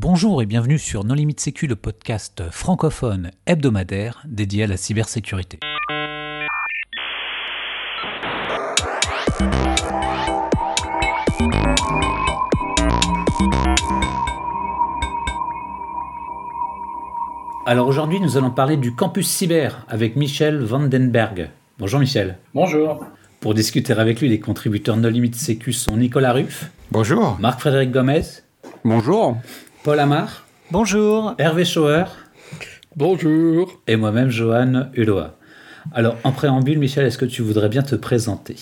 Bonjour et bienvenue sur Non Limite Sécu, le podcast francophone hebdomadaire dédié à la cybersécurité. Alors aujourd'hui, nous allons parler du campus cyber avec Michel Vandenberg. Bonjour Michel. Bonjour. Pour discuter avec lui, les contributeurs No Limite Sécu sont Nicolas Ruff. Bonjour. Marc-Frédéric Gomez. Bonjour. Paul Amar. Bonjour. Hervé Schauer. Bonjour. Et moi-même, Johan Uloa. Alors, en préambule, Michel, est-ce que tu voudrais bien te présenter?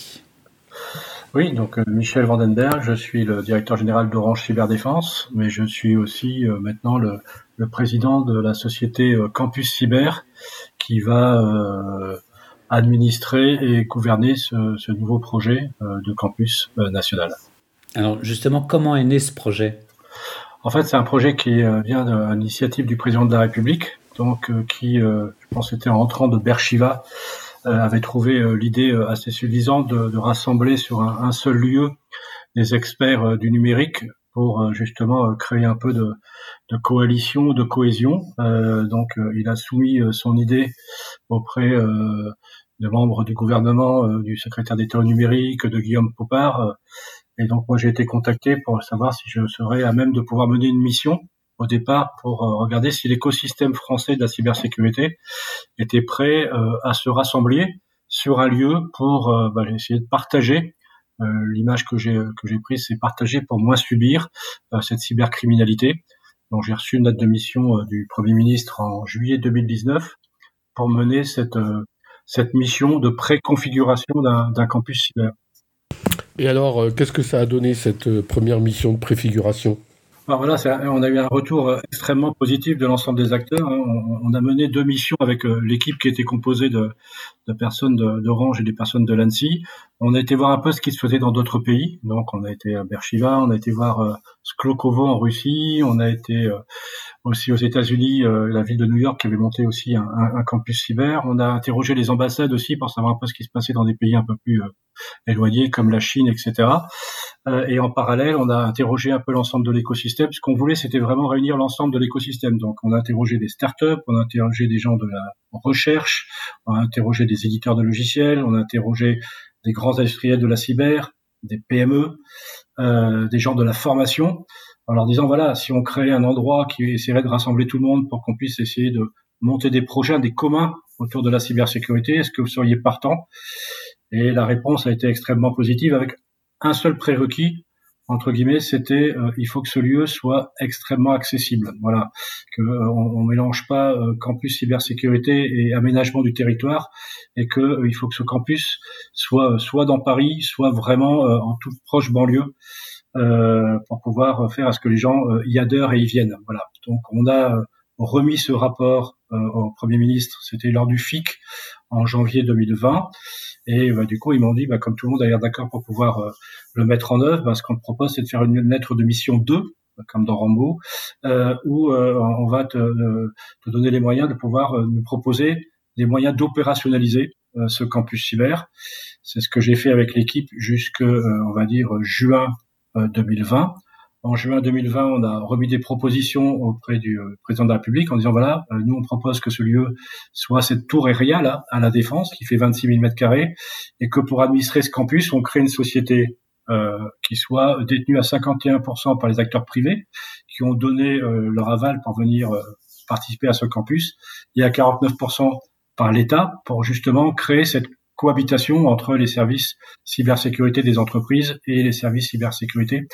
Oui, donc euh, Michel Vandenberg, je suis le directeur général d'Orange Cyberdéfense, mais je suis aussi euh, maintenant le, le, président de la société euh, Campus Cyber qui va euh, administrer et gouverner ce, ce nouveau projet euh, de campus national. Alors justement, comment est né ce projet? En fait, c'est un projet qui vient de l'initiative du président de la République, donc qui, je pense, était en entrant de Berchiva, avait trouvé l'idée assez suffisante de, de, rassembler sur un, seul lieu des experts du numérique pour justement créer un peu de, coalition, de cohésion. Euh, donc, il a soumis son idée auprès euh, de membres du gouvernement, euh, du secrétaire d'État au numérique, de Guillaume Popard. Et donc, moi, j'ai été contacté pour savoir si je serais à même de pouvoir mener une mission au départ pour regarder si l'écosystème français de la cybersécurité était prêt à se rassembler sur un lieu pour bah, essayer de partager euh, l'image que j'ai que j'ai prise, c'est partager pour moins subir euh, cette cybercriminalité. Donc j'ai reçu une note de mission euh, du Premier ministre en juillet 2019 pour mener cette cette mission de préconfiguration d'un campus cyber. Et alors, qu'est-ce que ça a donné cette première mission de préfiguration? Alors voilà, on a eu un retour extrêmement positif de l'ensemble des acteurs. Hein. On, a mené deux missions avec l'équipe qui était composée de, de personnes d'Orange et des personnes de l'ANSI. On a été voir un peu ce qui se faisait dans d'autres pays. Donc, on a été à Berchiva, on a été voir Sklokovo en Russie, on a été aussi aux États-Unis, la ville de New York qui avait monté aussi un, un, campus cyber. On a interrogé les ambassades aussi pour savoir un peu ce qui se passait dans des pays un peu plus éloignés comme la Chine, etc. et en parallèle, on a interrogé un peu l'ensemble de l'écosystème. Ce qu'on voulait, c'était vraiment réunir l'ensemble de l'écosystème. Donc, on a interrogé des startups, on a interrogé des gens de la recherche, on a interrogé des éditeurs de logiciels, on a interrogé des grands industriels de la cyber, des PME, euh, des gens de la formation, en leur disant voilà, si on crée un endroit qui essaierait de rassembler tout le monde pour qu'on puisse essayer de monter des projets, des communs autour de la cybersécurité, est-ce que vous seriez partant? Et la réponse a été extrêmement positive avec un seul prérequis, entre guillemets, c'était euh, il faut que ce lieu soit extrêmement accessible. Voilà, que euh, on, on, mélange pas euh, campus cybersécurité et aménagement du territoire, et que euh, il faut que ce campus soit soit dans Paris, soit vraiment en toute proche banlieue, pour pouvoir faire à ce que les gens y adhèrent et y viennent. Voilà. Donc on a remis ce rapport au Premier ministre, c'était lors du FIC en janvier 2020. Et bah, du coup, ils m'ont dit, bah, comme tout le monde a l'air d'accord pour pouvoir euh, le mettre en œuvre, bah, ce qu'on propose, c'est de faire une lettre de mission 2, comme dans Rambo, euh, où euh, on va te, te, donner les moyens de pouvoir nous proposer des moyens d'opérationnaliser ce campus cyber. C'est ce que j'ai fait avec l'équipe jusque, on va dire, juin 2020. En juin 2020, on a remis des propositions auprès du euh, président de la République en disant voilà, euh, nous on propose que ce lieu soit cette tour là à la défense qui fait 26 000 mètres carrés et que pour administrer ce campus, on crée une société euh, qui soit détenue à 51% par les acteurs privés qui ont donné leur aval pour venir participer à ce campus et à 49% par l'État pour justement créer cette cohabitation entre les services cybersécurité des entreprises et les services cybersécurité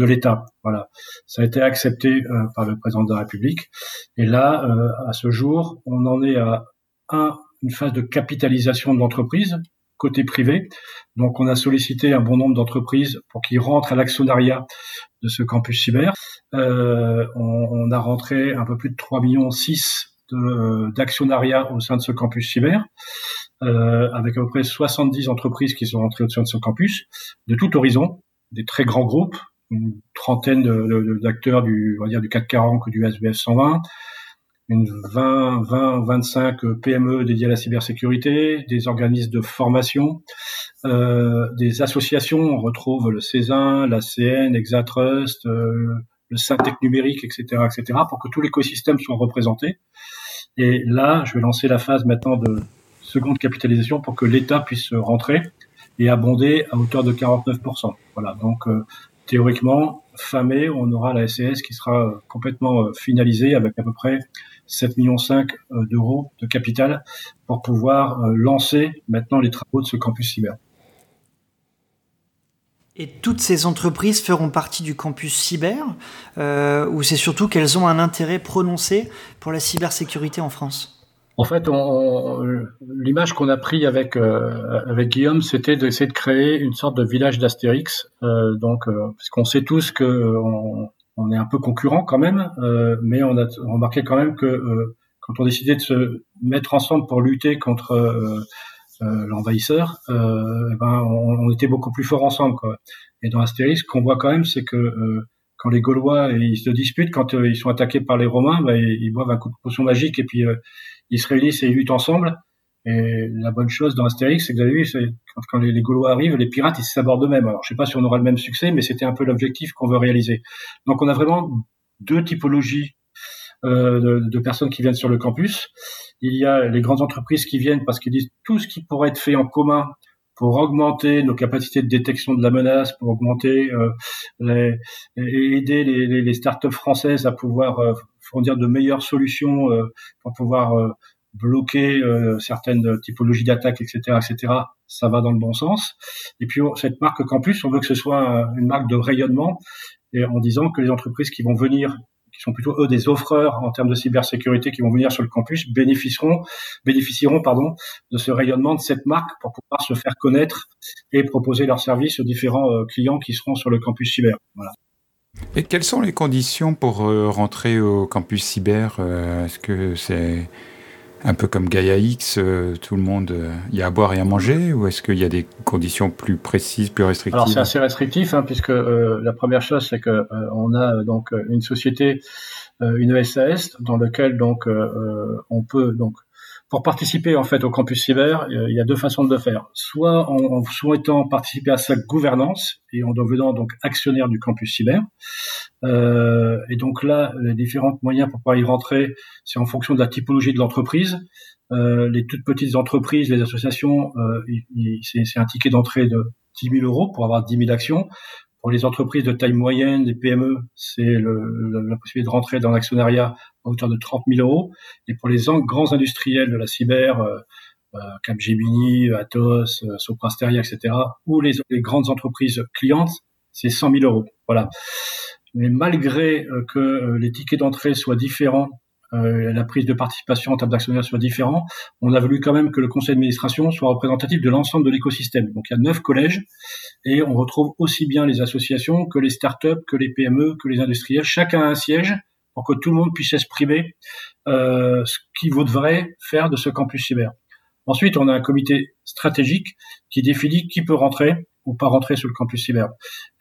de l'État. Voilà, ça a été accepté euh, par le président de la République. Et là, euh, à ce jour, on en est à un, une phase de capitalisation de l'entreprise côté privé. Donc, on a sollicité un bon nombre d'entreprises pour qu'ils rentrent à l'actionnariat de ce campus cyber. Euh, on, a rentré un peu plus de 3 millions 6 d'actionnariat au sein de ce campus cyber, avec à peu près 70 entreprises qui sont rentrées au sein de ce campus, de tout horizon, des très grands groupes, une trentaine d'acteurs du, on va dire, du 440 ou du SBF 120, une 20, 20, 25 PME dédiées à la cybersécurité, des organismes de formation, euh, des associations, on retrouve le Césin, la CN, Exatrust, euh, le syntec numérique, etc., etc., pour que tout l'écosystème soit représenté. Et là, je vais lancer la phase maintenant de seconde capitalisation pour que l'État puisse rentrer et abonder à hauteur de 49%. Voilà. Donc, euh, théoriquement, fin mai, on aura la SES qui sera euh, complètement euh, finalisée avec à peu près 7,5 millions d'euros de capital pour pouvoir lancer maintenant les travaux de ce campus cyber. Et toutes ces entreprises feront partie du campus cyber, euh, ou c'est surtout qu'elles ont un intérêt prononcé pour la cybersécurité en France? En fait, l'image qu'on a pris avec euh, avec Guillaume, c'était d'essayer de créer une sorte de village d'Astérix. Euh, donc, euh, parce qu'on sait tous que on, on, est un peu concurrent quand même, euh, mais on a remarqué quand même que euh, quand on décidait de se mettre ensemble pour lutter contre euh, l'envahisseur, ben, on, on, était beaucoup plus fort ensemble. Quoi. Et dans Astérix, ce qu'on voit quand même, c'est que quand les Gaulois ils se disputent, quand ils sont attaqués par les Romains, ben, ils, ils, boivent un coup de potion magique et puis ils se réunissent et ils luttent ensemble. Et la bonne chose dans Astérix, c'est que vous avez vu, quand, quand les, Gaulois arrivent, les pirates, ils s'abordent eux-mêmes. Alors, je sais pas si on aura le même succès, mais c'était un peu l'objectif qu'on veut réaliser. Donc, on a vraiment deux typologies euh, de, de, personnes qui viennent sur le campus. Il y a les grandes entreprises qui viennent parce qu'ils disent tout ce qui pourrait être fait en commun pour augmenter nos capacités de détection de la menace, pour augmenter euh, les, et aider les, les, les startups françaises à pouvoir euh, fournir de meilleures solutions euh, pour pouvoir bloquer euh, certaines typologies d'attaques, etc., etc. Ça va dans le bon sens. Et puis cette marque Campus, on veut que ce soit une marque de rayonnement, et en disant que les entreprises qui vont venir qui sont plutôt eux des offreurs en termes de cybersécurité qui vont venir sur le campus bénéficieront bénéficieront pardon de ce rayonnement de cette marque pour pouvoir se faire connaître et proposer leurs services aux différents clients qui seront sur le campus cyber. Et quelles sont les conditions pour euh, rentrer au campus cyber? Euh, Est-ce que c'est un peu comme Gaia X, euh, tout le monde, il y a à boire et à manger, ou est-ce qu'il y a des conditions plus précises, plus restrictives Alors c'est assez restrictif, hein, puisque la première chose c'est que on a donc une société, une SAS, dans laquelle donc on peut donc pour participer en fait au campus cyber, il y a deux façons de le faire. Soit en, souhaitant participer à sa gouvernance et en devenant donc actionnaire du campus cyber. Euh, et donc là, les différents moyens pour pouvoir y rentrer, c'est en fonction de la typologie de l'entreprise. Euh, les toutes petites entreprises, les associations, euh, c'est un ticket d'entrée de 10 000 euros pour avoir 10 000 actions. Pour les entreprises de taille moyenne, les PME, c'est la possibilité de rentrer dans l'actionnariat à hauteur de 30 000 euros. Et pour les grands industriels de la cyber, euh, euh Capgemini, Atos, euh, Soprasteria, etc., ou les, les grandes entreprises clientes, c'est 100 000 euros. Voilà. Mais malgré euh, que les tickets d'entrée soient différents euh, la prise de participation en termes d'actionnaires soit différente, on a voulu quand même que le conseil d'administration soit représentatif de l'ensemble de l'écosystème. Donc il y a neuf collèges et on retrouve aussi bien les associations que les startups, que les PME, que les industriels. Chacun a un siège pour que tout le monde puisse exprimer euh, ce qu'il vaudrait faire de ce campus cyber. Ensuite, on a un comité stratégique qui définit qui peut rentrer ou pas rentrer sur le campus cyber.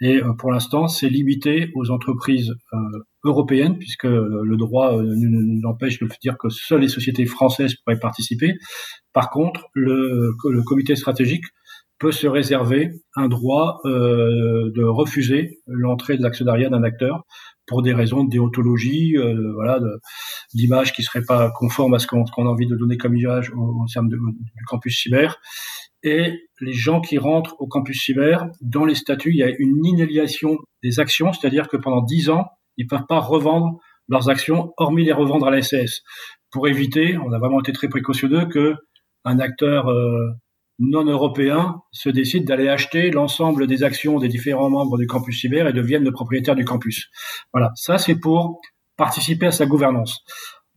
Et euh, pour l'instant, c'est limité aux entreprises euh, européennes, puisque euh, le droit nous empêche de dire que seules les sociétés françaises pourraient participer. Par contre, le, le comité stratégique peut se réserver un droit euh, de refuser l'entrée de l'actionnariat d'un acteur pour des raisons de déontologie, euh, voilà, d'image qui serait pas conforme à ce qu'on a envie de donner comme image au, au sein du campus cyber et les gens qui rentrent au campus cyber, dans les statuts, il y a une inaliation des actions, c'est-à-dire que pendant 10 ans, ils peuvent pas revendre leurs actions, hormis les revendre à la SAS. Pour éviter, on a vraiment été très précautionneux, que un acteur euh, non européen se décide d'aller acheter l'ensemble des actions des différents membres du campus cyber et devienne le propriétaire du campus. Voilà, ça c'est pour participer à sa gouvernance.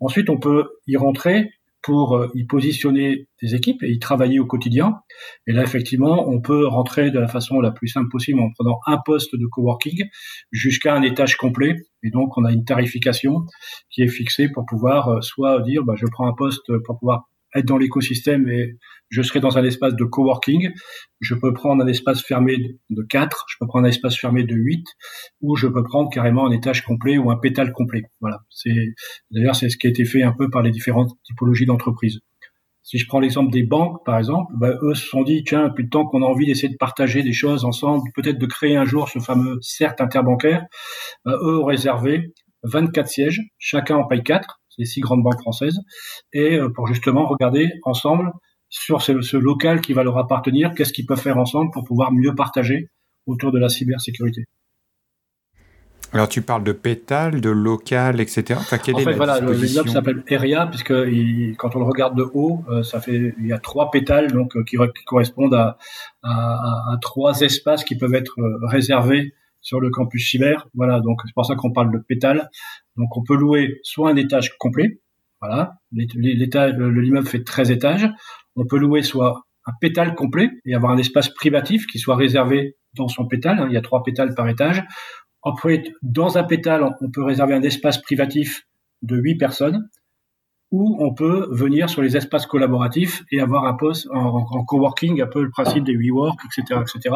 Ensuite, on peut y rentrer pour euh, y positionner des équipes et y travailler au quotidien. Et là, effectivement, on peut rentrer de la façon la plus simple possible en prenant un poste de coworking jusqu'à un étage complet. Et donc, on a une tarification qui est fixée pour pouvoir euh, soit dire, bah, je prends un poste pour pouvoir être dans l'écosystème et je serai dans un espace de coworking. Je peux prendre un espace fermé de 4, je peux prendre un espace fermé de 8, ou je peux prendre carrément un étage complet ou un pétale complet. Voilà. C'est, d'ailleurs, c'est ce qui a été fait un peu par les différentes typologies d'entreprises. Si je prends l'exemple des banques, par exemple, bah, eux se sont dit, tiens, depuis le temps qu'on a envie d'essayer de partager des choses ensemble, peut-être de créer un jour ce fameux CERT interbancaire, bah, eux ont réservé 24 sièges, chacun en paye 4, c'est six grandes banques françaises, et euh, pour justement regarder ensemble sur ce, local qui va leur appartenir, qu'est-ce qu'ils peuvent faire ensemble pour pouvoir mieux partager autour de la cybersécurité. Alors tu parles de pétale, de local, etc. en fait, voilà, l'immeuble s'appelle Area puisque quand on le regarde de haut, euh, ça fait il y a trois pétales donc euh, qui, correspondent à, à, trois espaces qui peuvent être euh, réservés sur le campus cyber. Voilà, donc c'est pour ça qu'on parle de pétale. Donc on peut louer soit un étage complet, voilà, l'étage, l'immeuble fait 13 étages. On peut louer soit un pétale complet et avoir un espace privatif qui soit réservé dans son pétale. Hein. il y a trois pétales par étage après, dans un pétale, on peut réserver un espace privatif de 8 personnes, ou on peut venir sur les espaces collaboratifs et avoir un poste en, coworking, un peu le principe des WeWork, etc., etc.,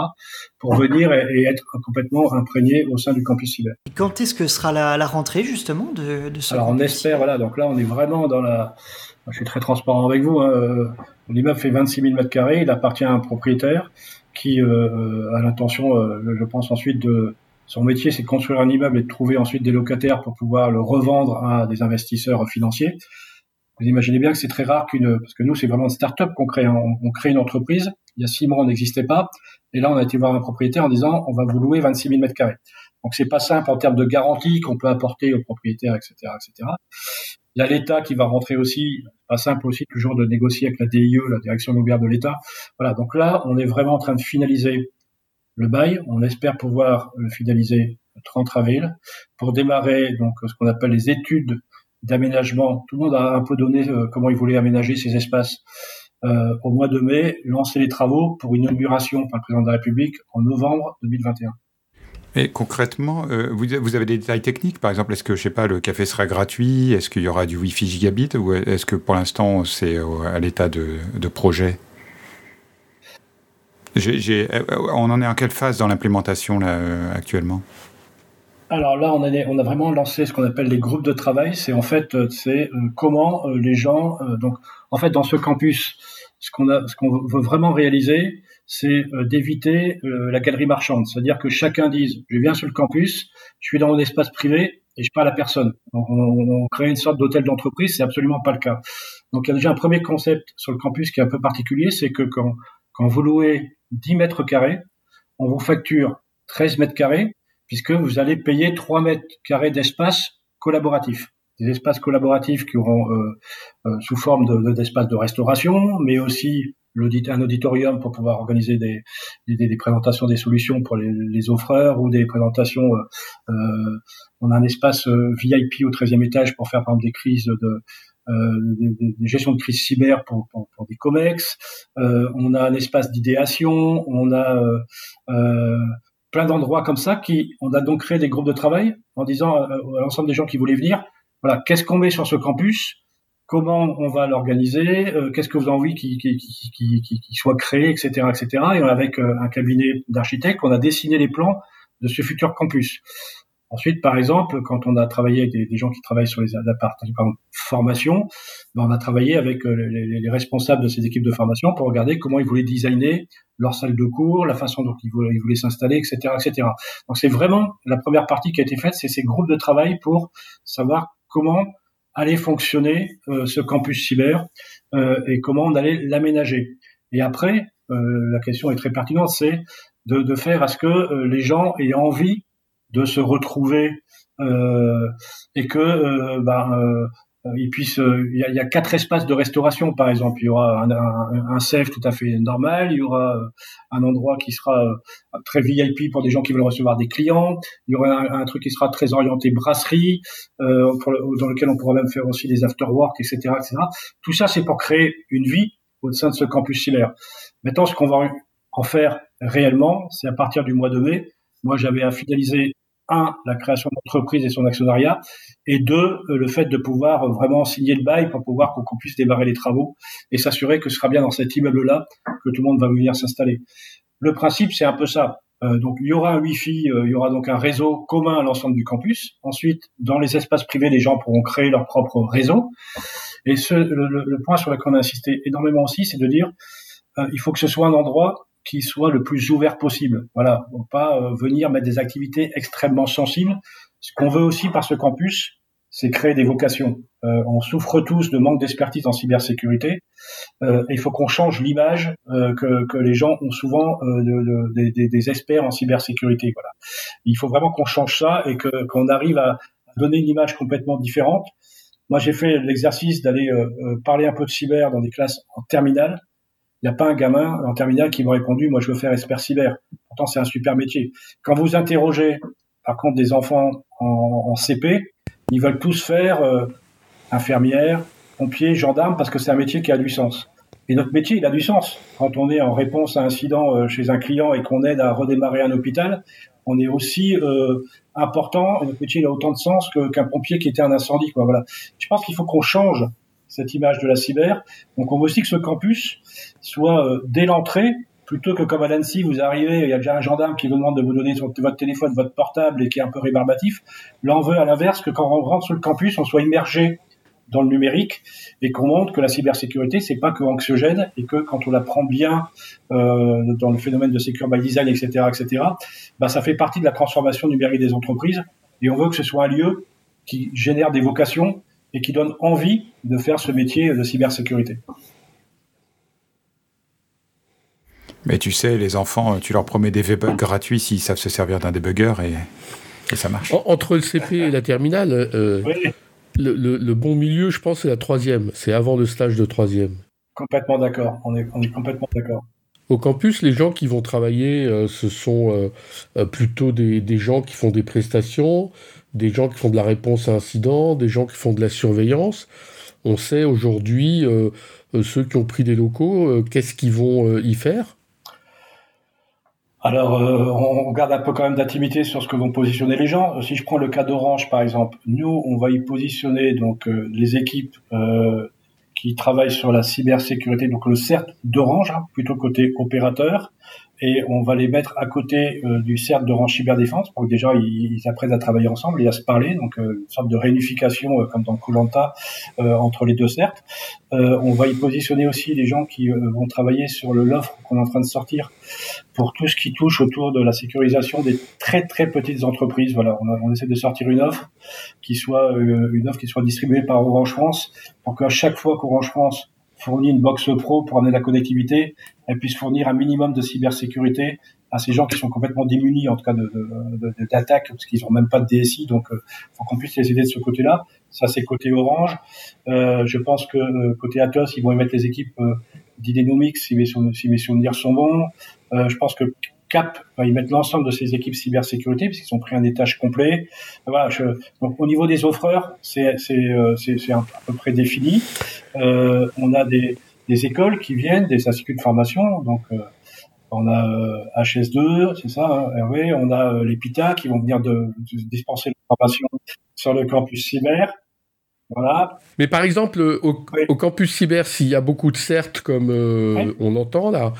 pour venir et, être complètement imprégné au sein du campus cyber. quand est-ce que sera la, rentrée justement de, de ce Alors on espère, voilà, donc là on est vraiment dans la... Je suis très transparent avec vous. Hein. L'immeuble fait 26 000 mètres carrés, il appartient à un propriétaire qui euh, a l'intention, euh, je pense ensuite de son métier, c'est de construire un immeuble et de trouver ensuite des locataires pour pouvoir le revendre à des investisseurs financiers. Vous imaginez bien que c'est très rare qu'une, parce que nous, c'est vraiment une start-up qu'on crée. On, crée une entreprise. Il y a six mois, on n'existait pas. Et là, on a été voir un propriétaire en disant, on va vous louer 26 000 mètres carrés. Donc, c'est pas simple en termes de garantie qu'on peut apporter aux propriétaires, etc., etc. Il y a l'État qui va rentrer aussi. Pas simple aussi toujours de négocier avec la DIE, la Direction immobilière de l'État. Voilà. Donc là, on est vraiment en train de finaliser le bail. On espère pouvoir le finaliser le 30 avril pour démarrer donc ce qu'on appelle les études d'aménagement. Tout le monde a un peu donné euh, comment il voulait aménager ces espaces euh, au mois de mai, lancer les travaux pour une inauguration par le président de la République en novembre 2021. Et concrètement, euh, vous, avez des détails techniques Par exemple, est-ce que, je sais pas, le café sera gratuit? Est-ce qu'il y aura du Wi-Fi gigabit? Ou est-ce que pour l'instant, c'est à l'état de, projet? On en est en quelle phase dans l'implémentation actuellement? Alors là, on a, vraiment lancé ce qu'on appelle les groupes de travail. C'est en fait, euh, c'est comment les gens. donc, en fait, dans ce campus, ce qu'on a, ce qu'on veut vraiment réaliser, c'est d'éviter la galerie marchande. C'est-à-dire que chacun dise, je viens sur le campus, je suis dans mon espace privé et je parle à personne. Donc, on, on crée une sorte d'hôtel d'entreprise. C'est absolument pas le cas. Donc, il y a déjà un premier concept sur le campus qui est un peu particulier, c'est que quand quand vous louez 10 mètres carrés, on vous facture 13 mètres carrés, puisque vous allez payer 3 mètres carrés d'espace collaboratif. Des espaces collaboratifs qui auront euh, euh, sous forme d'espaces de, de, restauration, mais aussi un auditorium pour pouvoir organiser des, des, des, présentations des solutions pour les, les offreurs ou des présentations. Euh, euh on a un espace VIP au 13e étage pour faire par exemple des crises de, euh, des, des, gestions de crise cyber pour, pour, pour des COMEX. Euh, on a un espace d'idéation, on a euh, euh, plein d'endroits comme ça qui, on a donc créé des groupes de travail en disant à l'ensemble des gens qui voulaient venir, voilà, qu'est-ce qu'on met sur ce campus? Comment on va l'organiser, qu'est-ce que vous avez envie qui, qui, qui, soit créé, etc., etc. Et avec un cabinet d'architectes, on a dessiné les plans de ce futur campus. Ensuite, par exemple, quand on a travaillé avec des, gens qui travaillent sur les appartements de formation, ben on a travaillé avec euh, les, responsables de ces équipes de formation pour regarder comment ils voulaient designer leur salle de cours, la façon dont ils voulaient, s'installer, etc., etc. Donc c'est vraiment la première partie qui a été faite, c'est ces groupes de travail pour savoir comment allait fonctionner euh, ce campus cyber euh, et comment on allait l'aménager. Et après, la question est très pertinente, c'est de, de, faire à ce que les gens aient envie de se retrouver euh, et que euh, ben, euh, il puisse il y, a, quatre espaces de restauration par exemple. Il y aura un, un, safe tout à fait normal il y aura un endroit qui sera très VIP pour des gens qui veulent recevoir des clients. Il y aura un, truc qui sera très orienté brasserie dans lequel on pourra même faire aussi des after work etc etc tout ça c'est pour créer une vie au sein de ce campus cyber maintenant ce qu'on va en faire réellement c'est à partir du mois de mai. Moi j'avais à finaliser un, la création d'entreprise et son actionnariat, et deux, euh, le fait de pouvoir euh, vraiment signer le bail pour pouvoir qu'on puisse démarrer les travaux et s'assurer que ce sera bien dans cet immeuble-là que tout le monde va venir s'installer. Le principe, c'est un peu ça. Euh, donc il y aura un Wi-Fi, il y aura donc un réseau commun à l'ensemble du campus. Ensuite, dans les espaces privés, les gens pourront créer leur propre réseau. Et ce, le, point sur lequel on a insisté énormément aussi, c'est de dire euh, il faut que ce soit un endroit qui soit le plus ouvert possible. Voilà, pas euh, venir mettre des activités extrêmement sensibles. Ce qu'on veut aussi par ce campus, c'est créer des vocations. Euh, on souffre tous de manque d'expertise en cybersécurité. Euh, il faut qu'on change l'image euh, que, que, les gens ont souvent euh, de, de, des, experts en cybersécurité. Voilà. Il faut vraiment qu'on change ça et que qu'on arrive à donner une image complètement différente. Moi, j'ai fait l'exercice d'aller euh, parler un peu de cyber dans des classes en terminale. Il n'y a pas un gamin en terminale qui m'a répondu, moi, je veux faire expert cyber. Pourtant, c'est un super métier. Quand vous interrogez, par contre, des enfants en, en CP, ils veulent tous faire euh, infirmière, pompier, gendarme, parce que c'est un métier qui a du sens. Et notre métier, il a du sens. Quand on est en réponse à un incident euh, chez un client et qu'on aide à redémarrer un hôpital, on est aussi euh, important. Et notre métier, il a autant de sens qu'un pompier qui était un incendie. Quoi. Voilà. Je pense qu'il faut qu'on change cette image de la cyber. Donc, on veut aussi que ce campus soit euh, dès l'entrée plutôt que comme à l'ANSI, vous arrivez, il y a déjà un gendarme qui vous demande de vous donner votre téléphone, votre portable et qui est un peu rébarbatif. Là, on veut à l'inverse que quand on rentre sur le campus, on soit immergé dans le numérique et qu'on montre que la cybersécurité c'est pas que anxiogène et que quand on la prend bien euh, dans le phénomène de secure by design etc etc bah ça fait partie de la transformation numérique des entreprises et on veut que ce soit un lieu qui génère des vocations et qui donne envie de faire ce métier de cybersécurité. Mais tu sais, les enfants, tu leur promets des V-Bugs gratuits s'ils savent se servir d'un débugger et, et ça marche. entre le CP et la terminale, euh, le, bon milieu, je pense, c'est la troisième. C'est avant le stage de troisième. Complètement d'accord. On est, on est complètement d'accord. Au campus, les gens qui vont travailler, euh, ce sont euh, plutôt des, gens qui font des prestations, des gens qui font de la réponse à incidents, des gens qui font de la surveillance. On sait aujourd'hui, ceux qui ont pris des locaux, qu'est-ce qu'ils vont y faire? Alors, euh, on garde un peu quand même d'intimité sur ce que vont positionner les gens. Si je prends le cas d'Orange, par exemple, nous, on va y positionner donc euh, les équipes euh, qui travaillent sur la cybersécurité, donc le CERT d'Orange, hein, plutôt côté opérateur, et on va les mettre à côté euh, du CERT d'Orange Cyberdéfense pour que déjà ils, apprennent à travailler ensemble et à se parler, donc euh, une sorte de réunification euh, comme dans Colanta entre les deux CERT. on va y positionner aussi les gens qui vont travailler sur l'offre qu'on est en train de sortir pour tout ce qui touche autour de la sécurisation des très très petites entreprises. Voilà, on, on essaie de sortir une offre qui soit une offre qui soit distribuée par Orange France pour qu'à chaque fois qu'Orange France fournit une box pro pour amener la connectivité, elle puisse fournir un minimum de cybersécurité à ces gens qui sont complètement démunis en tout cas d'attaques parce qu'ils n'ont même pas de DSI donc euh, faut qu'on puisse les aider de ce côté-là. Ça c'est côté Orange. Euh, je pense que euh, côté Atos ils vont y mettre les équipes euh, d'Idenomics si mes, si mes souvenirs sont bons. Euh, je pense que Cap va y mettre l'ensemble de ces équipes cybersécurité puisqu'ils ont pris un étage complet. Voilà, je, donc au niveau des offreurs, c'est c'est à peu près défini. Euh, on a des, des écoles qui viennent, des instituts de formation, donc euh, on a HS2, euh, c'est ça, hein, Hervé, on a les PITA qui vont venir de, dispenser la formation sur le campus cyber. Voilà. Mais par exemple, au, campus cyber, s'il y a beaucoup de certes, comme on entend là,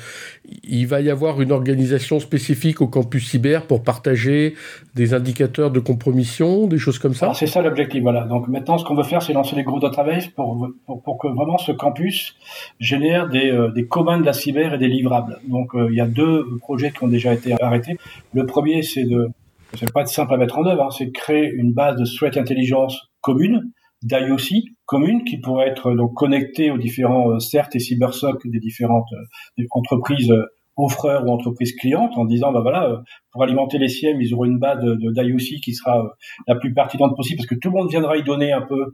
il va y avoir une organisation spécifique au campus cyber pour partager des indicateurs de compromission, des choses comme ça C'est ça l'objectif, voilà. Donc maintenant, ce qu'on veut faire, c'est lancer les groupes database pour, pour, pour, que vraiment ce campus génère des, euh, des communs de la cyber et des livrables. Donc euh, il y a deux projets qui ont déjà été arrêtés. Le premier, c'est de, c'est pas simple à mettre en œuvre, hein, c'est de créer une base de threat intelligence commune, d'IOC commune qui pourrait être donc connectée aux différents euh, CERT et cybersoc des différentes euh, entreprises euh, offreurs ou entreprises clientes en disant bah voilà pour alimenter les SIEM ils auront une base de, d'IOC qui sera la plus pertinente possible parce que tout le monde viendra y donner un peu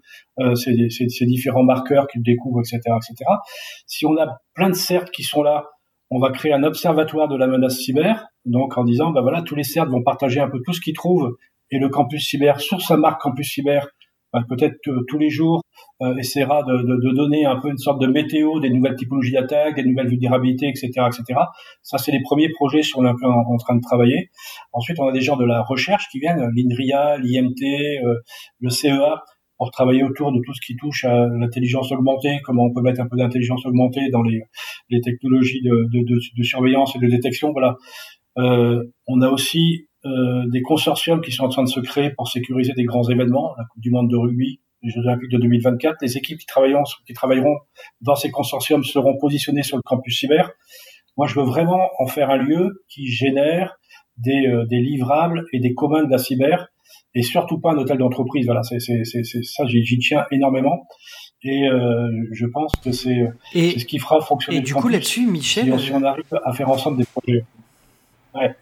ces, différents marqueurs qu'ils découvrent etc etc si on a plein de CERT qui sont là on va créer un observatoire de la menace cyber donc en disant bah voilà tous les CERT vont partager un peu tout ce qu'ils trouvent et le campus cyber sur sa marque campus cyber peut-être tous les jours euh, essaiera de, de, de, donner un peu une sorte de météo des nouvelles typologies d'attaques, des nouvelles vulnérabilités, etc., etc. Ça, c'est les premiers projets sur lesquels on est en, train de travailler. Ensuite, on a des gens de la recherche qui viennent, l'INRIA, l'IMT, euh, le CEA, pour travailler autour de tout ce qui touche à l'intelligence augmentée, comment on peut mettre un peu d'intelligence augmentée dans les, les technologies de, de, de, surveillance et de détection. Voilà. Euh, on a aussi euh, des consortiums qui sont en train de se créer pour sécuriser des grands événements, la Coupe du Monde de rugby, les Jeux Olympiques de 2024. Les équipes qui travailleront, qui travailleront dans ces consortiums seront positionnées sur le campus cyber. Moi, je veux vraiment en faire un lieu qui génère des, euh, des livrables et des communs de la cyber, et surtout pas un hôtel d'entreprise. Voilà, c'est ça, j'y tiens énormément. Et euh, je pense que c'est ce qui fera fonctionner. Et du coup, là-dessus, Michel, si on, arrive à faire ensemble des projets. Ouais.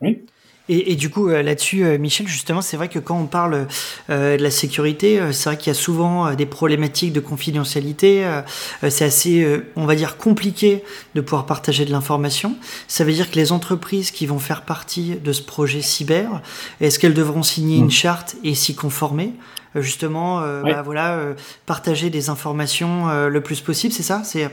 Oui. Et, du coup, euh, là-dessus, euh, Michel, justement, c'est vrai que quand on parle euh, de la sécurité, c'est vrai qu'il y a souvent des problématiques de confidentialité. c'est assez, on va dire, compliqué de pouvoir partager de l'information. Ça veut dire que les entreprises qui vont faire partie de ce projet cyber, est-ce qu'elles devront signer une mm. charte et s'y conformer? Justement, bah, voilà, partager des informations le plus possible, c'est ça? C'est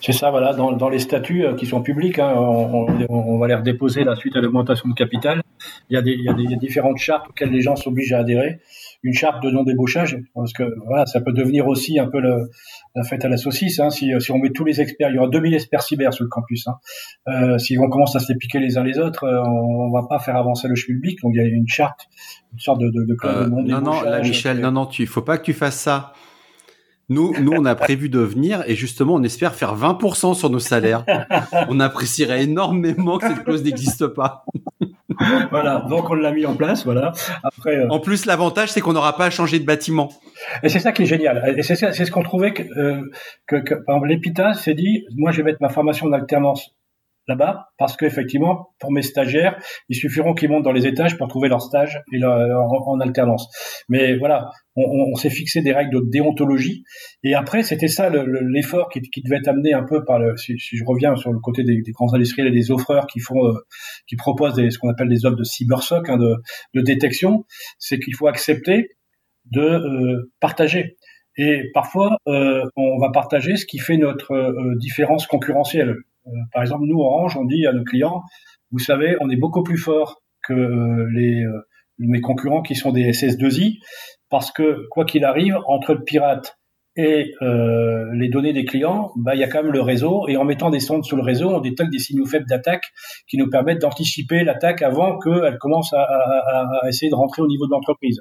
c'est ça, voilà, dans, dans, les statuts euh, qui sont publics, hein, on, on, va les redéposer la suite à l'augmentation de capital. Il y, a des, il, y a des, différentes chartes auxquelles les gens s'obligent à adhérer. Une charte de non-débauchage, parce que voilà, ça peut devenir aussi un peu le, la fête à la saucisse. Hein, si, si, on met tous les experts, il y aura 2000 experts cyber sur le campus. Hein. Euh, si on commence à se les piquer les uns les autres, euh, on, va pas faire avancer le public. Donc il y a une charte, une sorte de, de, de, euh, Non, non, là, Michel, non, non, tu, faut pas que tu fasses ça. Nous, nous, on a prévu de venir et justement, on espère faire 20% sur nos salaires. On apprécierait énormément que cette clause n'existe pas. voilà, donc on l'a mis en place, voilà. Après, euh, En plus, l'avantage, c'est qu'on n'aura pas à changer de bâtiment. Et c'est ça qui est génial. Et c'est ce qu'on trouvait que, euh, que, que par exemple, l'EPITA s'est dit, moi, je vais mettre ma formation d'alternance là-bas parce qu'effectivement, pour mes stagiaires, il suffiront qu'ils montent dans les étages pour trouver leur stage et en, alternance. Mais voilà, on, on, s'est fixé des règles de déontologie et après, c'était ça l'effort qui, qui, devait être amené un peu par le. Si, je reviens sur le côté des, des, grands industriels et des offreurs qui font, euh, qui proposent des, ce qu'on appelle des offres de cybersoc, hein, de, de détection, c'est qu'il faut accepter de euh, partager. Et parfois, euh, on va partager ce qui fait notre euh, différence concurrentielle. Euh, par exemple, nous, Orange, on dit à nos clients, vous savez, on est beaucoup plus fort que euh, les euh, mes concurrents qui sont des SS2I, parce que quoi qu'il arrive, entre le pirate et euh, les données des clients, bah, il y a quand même le réseau, et en mettant des sondes sur le réseau, on détecte des signaux faibles d'attaque qui nous permettent d'anticiper l'attaque avant qu'elle commence à, à, à, essayer de rentrer au niveau de l'entreprise.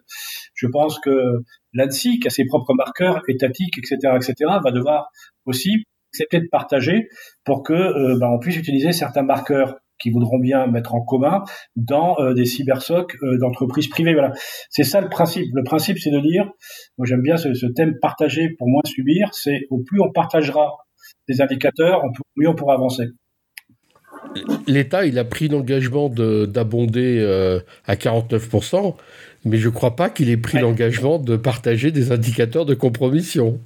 Je pense que l'ANSI, qui a ses propres marqueurs étatiques, etc., etc., va devoir aussi c'est peut-être partager pour que euh, bah, on puisse utiliser certains marqueurs qui voudront bien mettre en commun dans euh, des cybersocs euh, d'entreprises privées. Voilà, c'est ça le principe. Le principe, c'est de dire, moi j'aime bien ce, ce, thème partagé pour moins subir. C'est au plus on partagera des indicateurs, au mieux on pourra avancer. L'État, il a pris l'engagement d'abonder à 49%, mais je ne crois pas qu'il ait pris l'engagement de partager des indicateurs de compromission.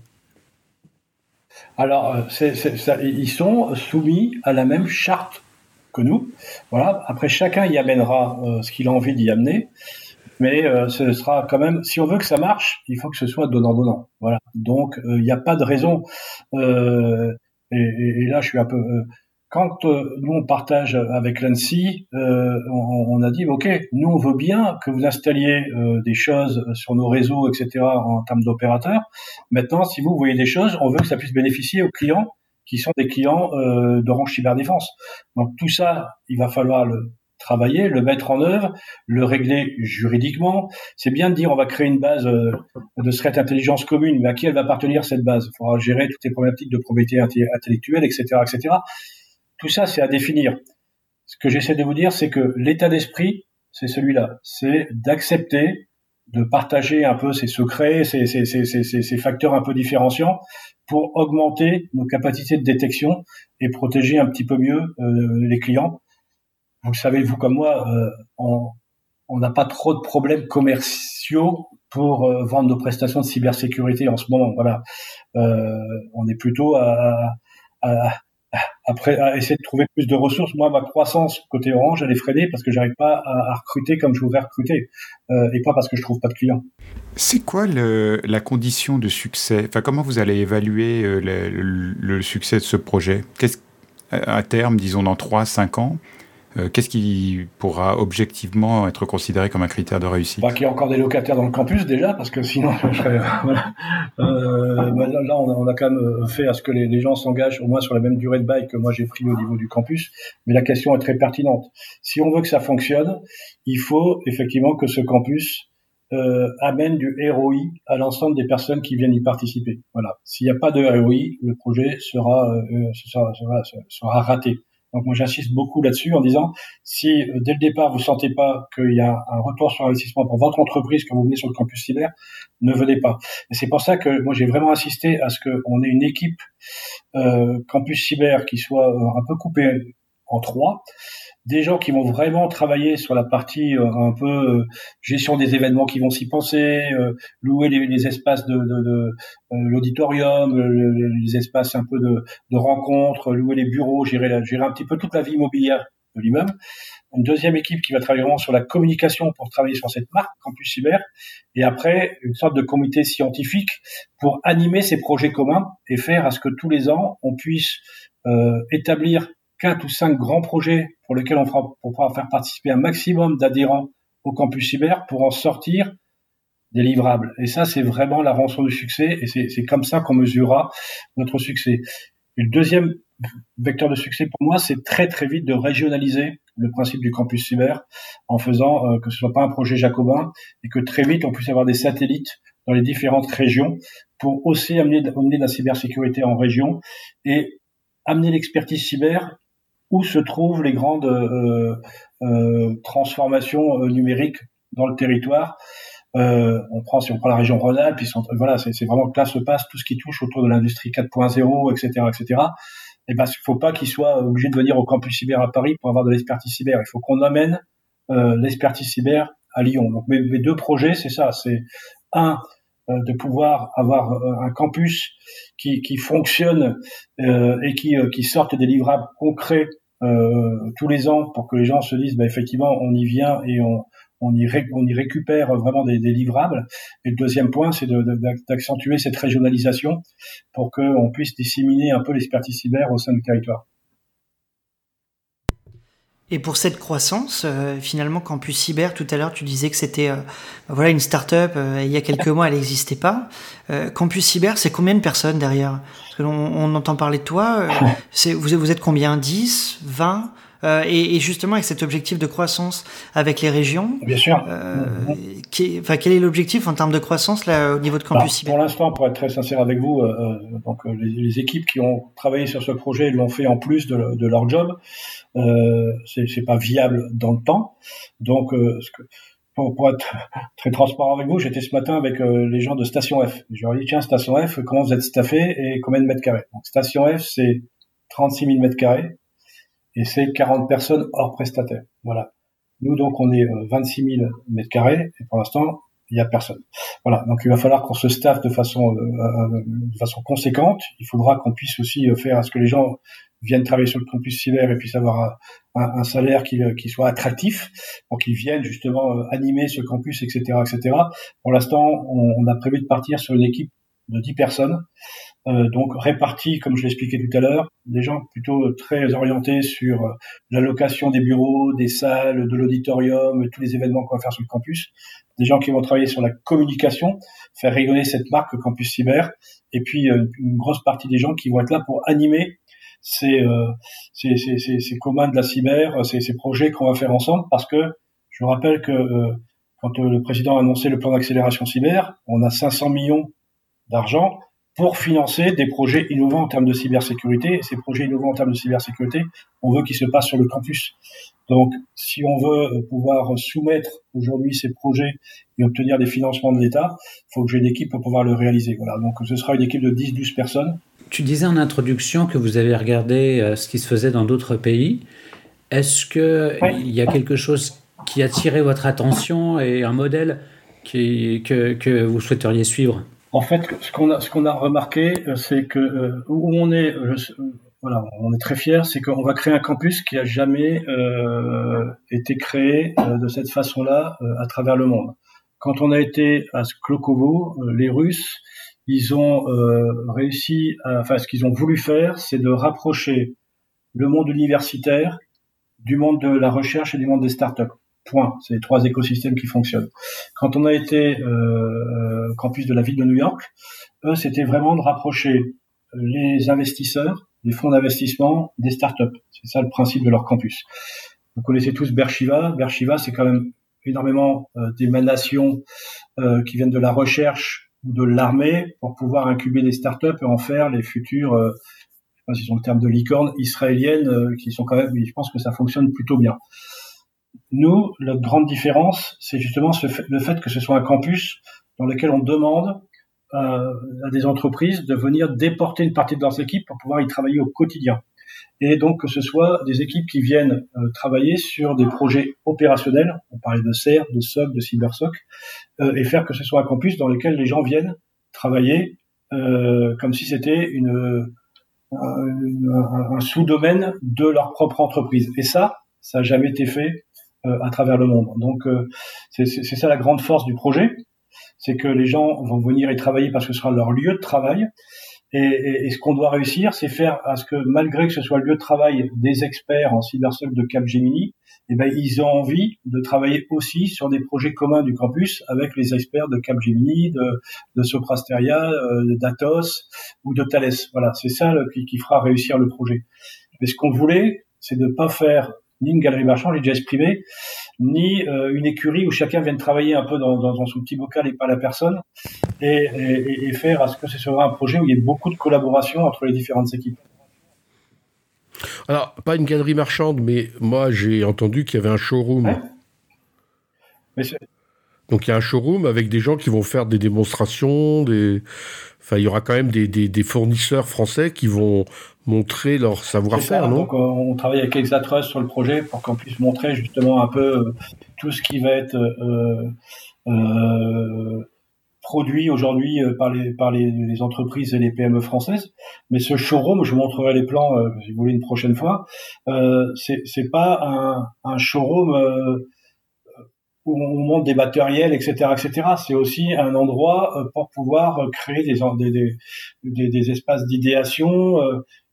Alors, euh, ils sont soumis à la même charte que nous. Voilà. Après, chacun y amènera euh, ce qu'il a envie d'y amener. Mais euh, ce sera quand même, si on veut que ça marche, il faut que ce soit donnant-donnant. Voilà. Donc, il n'y a pas de raison. Et, et, là, je suis un peu quand euh, nous on partage avec l'ANSI, euh, on, on, a dit ok, nous on veut bien que vous installiez euh, des choses sur nos réseaux, etc. en termes d'opérateurs. Maintenant, si vous voyez des choses, on veut que ça puisse bénéficier aux clients qui sont des clients euh, d'Orange Cyberdéfense. Donc tout ça, il va falloir le travailler, le mettre en œuvre, le régler juridiquement. C'est bien de dire on va créer une base de secret intelligence commune, mais à qui elle va appartenir cette base? Il faudra gérer toutes les problématiques de propriété intellectuelle, etc., etc. Tout ça, c'est à définir. Ce que j'essaie de vous dire, c'est que l'état d'esprit, c'est celui-là. C'est d'accepter de partager un peu ces secrets, ces, facteurs un peu différenciants pour augmenter nos capacités de détection et protéger un petit peu mieux euh, les clients. Vous le savez, vous comme moi, euh, on n'a pas trop de problèmes commerciaux pour euh, vendre nos prestations de cybersécurité en ce moment. Voilà, on est plutôt à, après à essayer de trouver plus de ressources. Moi, ma croissance côté Orange, elle est freinée parce que j'arrive pas à, recruter comme je voudrais recruter, euh, et pas parce que je trouve pas de clients. C'est quoi la condition de succès? Enfin, comment vous allez évaluer euh, le, succès de ce projet? À terme, disons dans 3-5 ans, euh, qu'est-ce qui pourra objectivement être considéré comme un critère de réussite? Bah, Qu'il y a encore des locataires dans le campus déjà, parce que sinon, je serais, voilà. euh, bah, là, on a, quand même fait à ce que les, gens s'engagent au moins sur la même durée de bail que moi j'ai pris au niveau du campus. Mais la question est très pertinente. Si on veut que ça fonctionne, il faut effectivement que ce campus euh, amène du ROI à l'ensemble des personnes qui viennent y participer. Voilà. S'il n'y a pas de ROI, le projet sera, euh, sera, sera raté. Donc moi j'insiste beaucoup là-dessus en disant si euh, dès le départ vous sentez pas qu'il y a un retour sur investissement pour votre entreprise quand vous venez sur le campus cyber, ne venez pas. Et c'est pour ça que moi j'ai vraiment insisté à ce qu'on ait une équipe euh, campus cyber qui soit un peu coupée en trois des gens qui vont vraiment travailler sur la partie euh, un peu euh, gestion des événements qui vont s'y penser, euh, louer les, espaces de, de, de l'auditorium, les espaces un peu de, de rencontres, louer les bureaux, gérer, la, gérer un petit peu toute la vie immobilière de l'immeuble. Une deuxième équipe qui va travailler vraiment sur la communication pour travailler sur cette marque Campus Cyber. Et après, une sorte de comité scientifique pour animer ces projets communs et faire à ce que tous les ans, on puisse euh, établir quatre ou cinq grands projets pour lesquels on fera, pour pouvoir faire participer un maximum d'adhérents au campus cyber pour en sortir des livrables. Et ça, c'est vraiment la rançon du succès et c'est comme ça qu'on mesurera notre succès. Et le deuxième vecteur de succès pour moi, c'est très très vite de régionaliser le principe du campus cyber en faisant euh, que ce soit pas un projet jacobin et que très vite on puisse avoir des satellites dans les différentes régions pour aussi amener, amener de la cybersécurité en région et amener l'expertise cyber où se trouvent les grandes euh, euh, transformations euh, numériques dans le territoire. on prend si on prend la région Rhône-Alpes, voilà, c'est vraiment que là se passe tout ce qui touche autour de l'industrie 4.0, etc., etc. Et ben, il faut pas qu'ils soient obligés de venir au campus cyber à Paris pour avoir de l'expertise cyber. Il faut qu'on amène l'expertise cyber à Lyon. Donc mes, deux projets, c'est ça. C'est un de pouvoir avoir un campus qui, qui fonctionne euh, et qui, qui sorte des livrables concrets euh, tous les ans pour que les gens se disent bah, effectivement on y vient et on, on y, récupère vraiment des, livrables. Et le deuxième point, c'est d'accentuer cette régionalisation pour qu'on puisse disséminer un peu l'expertise cyber au sein du territoire. Et pour cette croissance, euh, finalement, Campus Cyber, tout à l'heure, tu disais que c'était euh, voilà une start-up. Euh, il y a quelques mois, elle n'existait pas. Campus Cyber, c'est combien de personnes derrière? Parce que on, entend parler de toi. c'est vous, vous êtes combien? 10 20 et, et, justement, avec cet objectif de croissance avec les régions, bien sûr. qui enfin, quel est l'objectif en termes de croissance là au niveau de Campus bah, Pour l'instant, pour être très sincère avec vous, donc les, les, équipes qui ont travaillé sur ce projet l'ont fait en plus de, de leur job euh, c'est pas viable dans le temps. Donc, euh, ce que, pour, pour, être très transparent avec vous, j'étais ce matin avec euh, les gens de Station F. Je leur ai dit, tiens, Station F, comment vous êtes staffé et combien de mètres carrés? Donc, Station F, c'est 36 000 mètres carrés et c'est 40 personnes hors prestataire. Voilà. Nous, donc, on est 26 000 mètres carrés et pour l'instant, il n'y a personne. Voilà. Donc, il va falloir qu'on se staffe de façon, de façon conséquente. Il faudra qu'on puisse aussi faire à ce que les gens viennent travailler sur le campus cyber et puissent avoir un, salaire qui, qui, soit attractif pour qu'ils viennent justement euh, animer ce campus, etc., etc. Pour l'instant, on, on, a prévu de partir sur une équipe de 10 personnes, euh, donc réparties, comme je l'expliquais tout à l'heure, des gens plutôt très orientés sur euh, l'allocation des bureaux, des salles, de l'auditorium, tous les événements qu'on va faire sur le campus, des gens qui vont travailler sur la communication, faire rayonner cette marque Campus Cyber, et puis euh, une grosse partie des gens qui vont être là pour animer c'est euh, ces, communs de la cyber, ces, ces projets qu'on va faire ensemble, parce que je rappelle que euh, quand euh, le président a annoncé le plan d'accélération cyber, on a 500 millions d'argent pour financer des projets innovants en termes de cybersécurité. Et ces projets innovants en termes de cybersécurité, on veut qu'ils se passent sur le campus. Donc, si on veut pouvoir soumettre aujourd'hui ces projets et obtenir des financements de l'État, il faut que j'ai une équipe pour pouvoir le réaliser. Voilà. Donc, ce sera une équipe de 10-12 personnes tu disais en introduction que vous avez regardé euh, ce qui se faisait dans d'autres pays. Est-ce qu'il il y a quelque chose qui a attiré votre attention et un modèle qui, que, que, vous souhaiteriez suivre? En fait, ce qu'on a, remarqué, euh, c'est que euh, où on est, voilà, on est très fiers, c'est qu'on va créer un campus qui a jamais euh, été créé de cette façon-là à travers le monde. Quand on a été à Sklokovo, les Russes ils ont euh, réussi, enfin ce qu'ils ont voulu faire, c'est de rapprocher le monde universitaire du monde de la recherche et du monde des startups. C'est les trois écosystèmes qui fonctionnent. Quand on a été euh, campus de la ville de New York, eux, c'était vraiment de rapprocher les investisseurs, les fonds d'investissement des startups. C'est ça le principe de leur campus. Vous connaissez tous Bershiva. Bershiva, c'est quand même énormément d'émanations qui viennent de la recherche ou de l'armée pour pouvoir incuber des startups et en faire les futurs, je sais pas si sont le terme de licorne, israéliennes, qui sont quand même, je pense que ça fonctionne plutôt bien. Nous, notre grande différence, c'est justement le fait que ce soit un campus dans lequel on demande euh, à des entreprises de venir déporter une partie de leurs équipes pour pouvoir y travailler au quotidien. Et donc que ce soit des équipes qui viennent euh, travailler sur des projets opérationnels, on parlait de CER, de SOC, de CyberSOC, euh, et faire que ce soit un campus dans lequel les gens viennent travailler comme si c'était un sous-domaine de leur propre entreprise. Et ça, ça n'a jamais été fait à travers le monde. Donc c'est ça la grande force du projet c'est que les gens vont venir y travailler parce que ce sera leur lieu de travail. Et, ce qu'on doit réussir, c'est faire à ce que malgré que ce soit le lieu de travail des experts en cybersoc de Capgemini, eh ben, ils ont envie de travailler aussi sur des projets communs du campus avec les experts de Capgemini, de, de Soprasteria, euh, Datos ou de Thales. Voilà, c'est ça qui, qui, fera réussir le projet. Mais ce qu'on voulait, c'est de pas faire ni une galerie marchande, j'ai déjà exprimé, ni euh, une écurie où chacun vient travailler un peu dans, dans, son petit bocal et pas la personne, et, et, faire à ce que ce soit un projet où il y ait beaucoup de collaboration entre les différentes équipes. Alors, pas une galerie marchande, mais moi j'ai entendu qu'il y avait un showroom. Donc il y a un showroom avec des gens qui vont faire des démonstrations, des... Enfin, il y aura quand même des, des, des fournisseurs français qui vont montrer leur savoir-faire, non Donc, on travaille avec Exatrust sur le projet pour qu'on puisse montrer justement un peu euh, tout ce qui va être euh, euh, produit aujourd'hui par les par les, les, entreprises et les PME françaises. Mais ce showroom, je vous montrerai les plans, si vous voulez, une prochaine fois. c'est c'est pas un, un showroom où on monte des matériels, etc., etc. C'est aussi un endroit pour pouvoir créer des espaces d'idéation,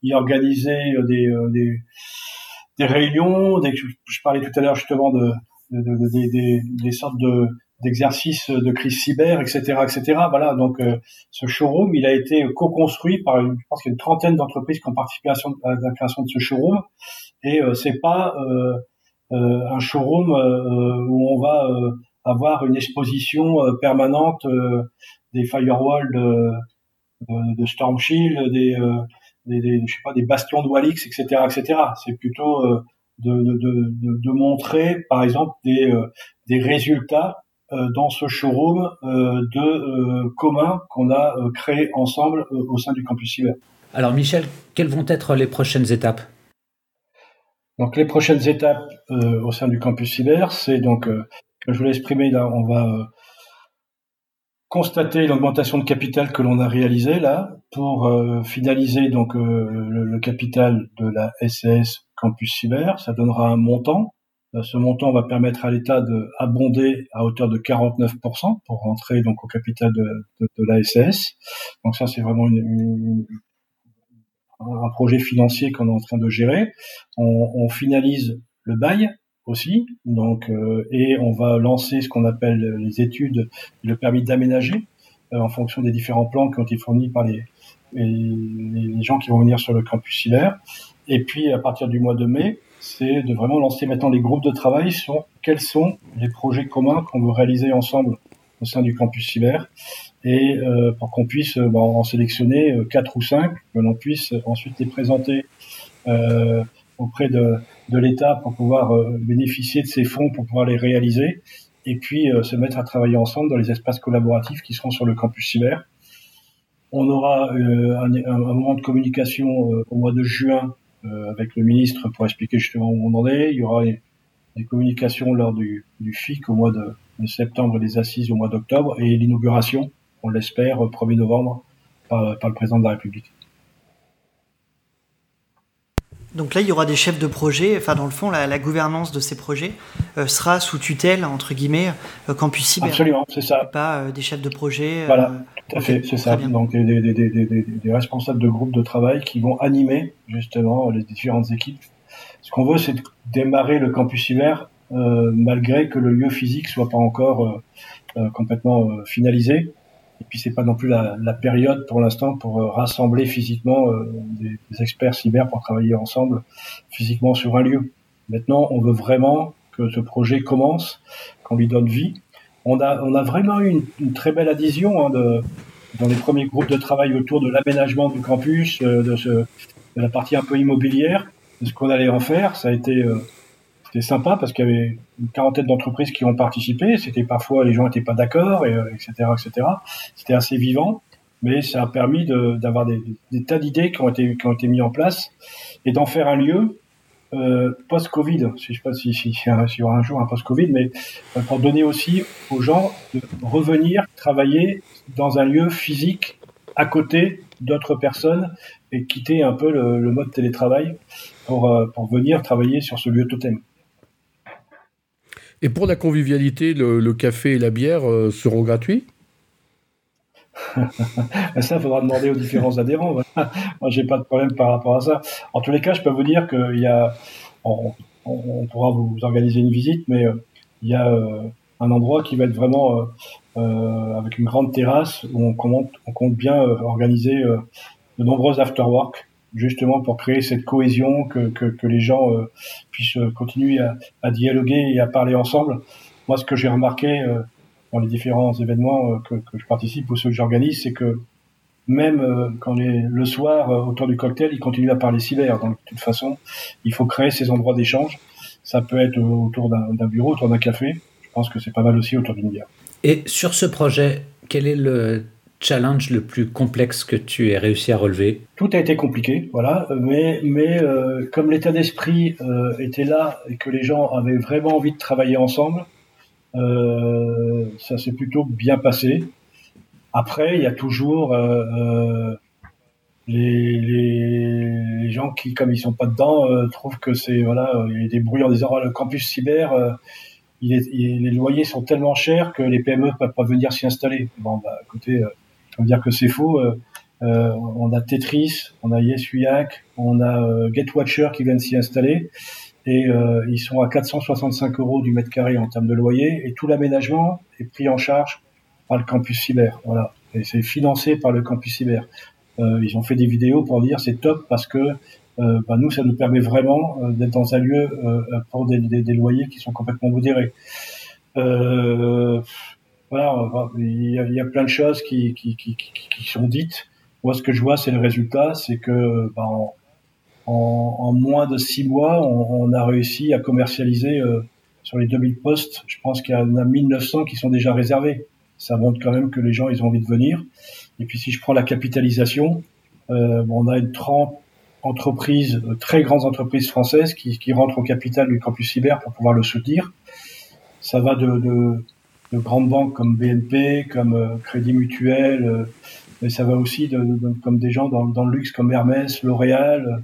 y organiser euh, des, euh, réunions. Je parlais tout à l'heure justement de, de, de, des, sortes de d'exercices de crise cyber, etc., etc. Voilà. Donc, euh, ce showroom, il a été co-construit par, je pense qu'il y a une trentaine d'entreprises qui ont participé à, la création de ce showroom. Et euh, c'est pas euh, un showroom où on va avoir une exposition permanente des firewalls de, de, de Storm Shield, des des, je sais pas, des bastions de Walix, etc., etc. C'est plutôt euh, de, de, de, montrer, par exemple, des, euh, des résultats euh, dans ce showroom de commun qu'on a créé ensemble au sein du campus cyber. Alors Michel, quelles vont être les prochaines étapes? Donc les prochaines étapes au sein du campus cyber, c'est donc, comme je vous l'ai exprimé, là, on va constater l'augmentation de capital que l'on a réalisée là pour euh, finaliser donc euh, le, capital de la SES Campus Cyber. Ça donnera un montant. Euh, ce montant va permettre à l'État de abonder à hauteur de 49% pour rentrer donc au capital de, de, de la SES. Donc ça c'est vraiment une, un projet financier qu'on est en train de gérer. On, on finalise le bail aussi. Donc, euh, et on va lancer ce qu'on appelle les études, le permis d'aménager euh, en fonction des différents plans qui ont été fournis par les, les, gens qui vont venir sur le campus hiver. Et puis, à partir du mois de mai, c'est de vraiment lancer maintenant les groupes de travail sur quels sont les projets communs qu'on veut réaliser ensemble au sein du campus cyber et euh, pour qu'on puisse bah, en sélectionner quatre ou cinq, que l'on puisse ensuite les présenter euh, auprès de, de l'État pour pouvoir euh, bénéficier de ces fonds pour pouvoir les réaliser et puis euh, se mettre à travailler ensemble dans les espaces collaboratifs qui seront sur le campus cyber. On aura euh, un, un, moment de communication au mois de juin avec le ministre pour expliquer justement où on en est. Il y aura des communications lors du, du FIC au mois de, de septembre des assises au mois d'octobre et l'inauguration, on l'espère, 1er novembre par, par le président de la République. Donc là, il y aura des chefs de projet. Enfin, dans le fond, la, gouvernance de ces projets euh, sera sous tutelle, entre guillemets, euh, Campus Cyber. Absolument, c'est ça. pas euh, des chefs de projet. Voilà, tout à fait, c'est ça. Donc des, des, des, des, responsables de groupes de travail qui vont animer justement les différentes équipes. Ce qu'on veut, c'est démarrer le Campus Cyber malgré que le lieu physique soit pas encore complètement finalisé. Et puis c'est pas non plus la, la période pour l'instant pour euh, rassembler physiquement euh, des, des, experts cyber pour travailler ensemble physiquement sur un lieu. Maintenant, on veut vraiment que ce projet commence qu'on lui donne vie. On a, on a vraiment eu une, très belle adhésion hein, de, dans les premiers groupes de travail autour de l'aménagement du campus, euh, de, ce, de la partie un peu immobilière, de ce qu'on allait en faire. Ça a été, euh, c'était sympa parce qu'il y avait une quarantaine d'entreprises qui ont participé. C'était parfois les gens n'étaient pas d'accord, et, etc., etc. C'était assez vivant, mais ça a permis d'avoir des, tas d'idées qui ont été qui ont été mis en place et d'en faire un lieu euh, post-Covid, je sais pas si, si, si, y aura un jour un post-Covid, mais euh, pour donner aussi aux gens de revenir travailler dans un lieu physique à côté d'autres personnes et quitter un peu le, mode télétravail euh, pour venir travailler sur ce lieu totem. Et pour la convivialité, le, café et la bière seront gratuits ça, faudra demander aux différents adhérents. Moi, j'ai pas de problème par rapport à ça. En tous les cas, je peux vous dire qu'il y a, on, pourra vous organiser une visite, mais euh, il y a euh, un endroit qui va être vraiment euh, avec une grande terrasse où on compte bien organiser de nombreux afterwork justement pour créer cette cohésion, que, que, les gens puissent continuer à, dialoguer et à parler ensemble. Moi, ce que j'ai remarqué dans les différents événements euh, que, je participe ou ceux que j'organise, c'est que même euh, quand les, le soir, euh, autour du cocktail, ils continuent à parler cyber. Donc, de toute façon, il faut créer ces endroits d'échange. Ça peut être autour d'un bureau, autour d'un café. Je pense que c'est pas mal aussi autour d'une bière. Et sur ce projet, quel est le challenge le plus complexe que tu aies réussi à relever Tout a été compliqué, voilà. Mais, mais euh, comme l'état d'esprit euh, était là et que les gens avaient vraiment envie de travailler ensemble, euh, ça s'est plutôt bien passé. Après, il y a toujours les, les, gens qui, comme ils sont pas dedans, trouvent que c'est voilà, il y a des bruits en disant le campus cyber, il les loyers sont tellement chers que les PME peuvent pas venir s'y installer. Bon, bah, écoutez, je veux dire que c'est faux. Euh, on a Tetris, on a YesUyak, on a GetWatcher qui viennent s'y installer et euh, ils sont à 465 euros du mètre carré en termes de loyer et tout l'aménagement est pris en charge par le campus cyber. Voilà, et c'est financé par le campus cyber. Euh, ils ont fait des vidéos pour dire c'est top parce que euh, bah, nous ça nous permet vraiment euh, d'être dans un lieu euh, pour des, des, des, loyers qui sont complètement modérés. Voilà, il y, a, plein de choses qui, qui, qui, qui, sont dites. Moi, ce que je vois, c'est le résultat, c'est que bah, en, en, moins de six mois, on, on a réussi à commercialiser euh, sur les 2000 postes. Je pense qu'il y en a 1900 qui sont déjà réservés. Ça montre quand même que les gens, ils ont envie de venir. Et puis si je prends la capitalisation, euh, on a une 30 entreprises, euh, très grandes entreprises françaises qui, qui, rentrent au capital du campus cyber pour pouvoir le soutenir. Ça va de, de, de grandes banques comme BNP, comme euh, Crédit Mutuel, euh, mais ça va aussi comme des gens dans, le luxe comme Hermès, L'Oréal,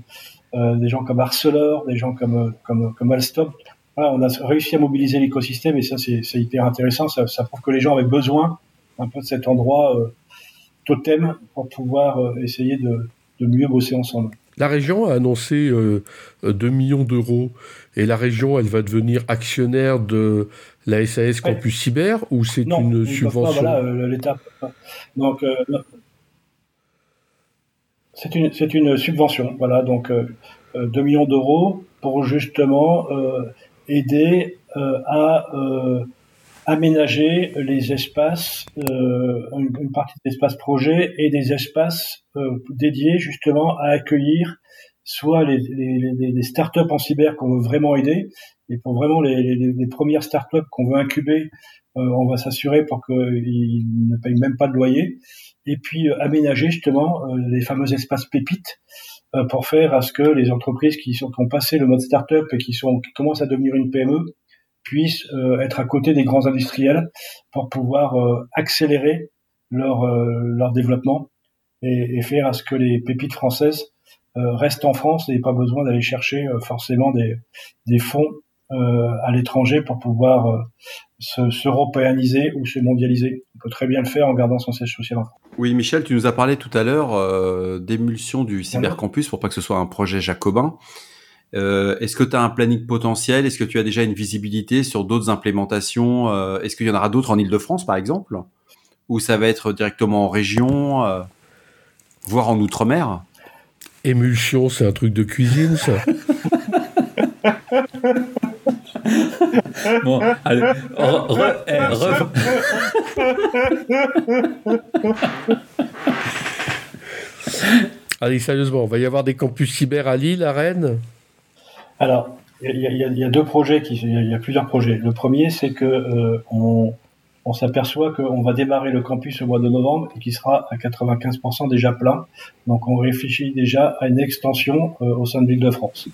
euh, des gens comme Arcelor, des gens comme, comme, comme Alstom. On a réussi à mobiliser l'écosystème et ça, c'est hyper intéressant. Ça, prouve que les gens avaient besoin un peu de cet endroit totem pour pouvoir essayer de, de, mieux bosser ensemble. La région a annoncé euh, 2 millions d'euros et la région, elle va devenir actionnaire de la SAS Campus ouais. Cyber ou c'est une subvention pas, voilà, l'État. Donc, euh, c'est une, c'est une subvention, voilà, donc euh, 2 euh, millions d'euros pour justement euh, aider euh, à aménager les espaces, une, partie des espaces projets et des espaces dédiés justement à accueillir soit les, les startups en cyber qu'on veut vraiment aider, et pour vraiment les, les, les premières startups qu'on veut incuber, euh, on va s'assurer pour qu'ils ne payent même pas de loyer, et puis euh, aménager justement euh, les fameux espaces pépites pour faire à ce que les entreprises qui, sont, qui ont passé le mode startup et qui, sont, qui commencent à devenir une PME puissent être à côté des grands industriels pour pouvoir accélérer leur, leur développement et, et, faire à ce que les pépites françaises restent en France et pas besoin d'aller chercher forcément des, des fonds à l'étranger pour pouvoir s'européaniser ou se mondialiser. On peut très bien le faire en gardant son siège social en France. Oui, Michel, tu nous as parlé tout à l'heure euh, d'émulsion du cybercampus pour pas que ce soit un projet jacobin. Euh, Est-ce que tu as un planning potentiel? Est-ce que tu as déjà une visibilité sur d'autres implémentations euh, Est-ce qu'il y en aura d'autres en Ile-de-France, par exemple? Ou ça va être directement en région, euh, voire en Outre-mer? Émulsion, c'est un truc de cuisine, ça bon, allez, eh, allez, sérieusement, il va y avoir des campus cyber à Lille, à Rennes? Alors, il y, a deux projets, il y a plusieurs projets. Le premier, c'est que euh, on, on s'aperçoit qu'on va démarrer le campus au mois de novembre et qui sera à 95% déjà plein. Donc on réfléchit déjà à une extension euh, au sein de l'Île-de-France.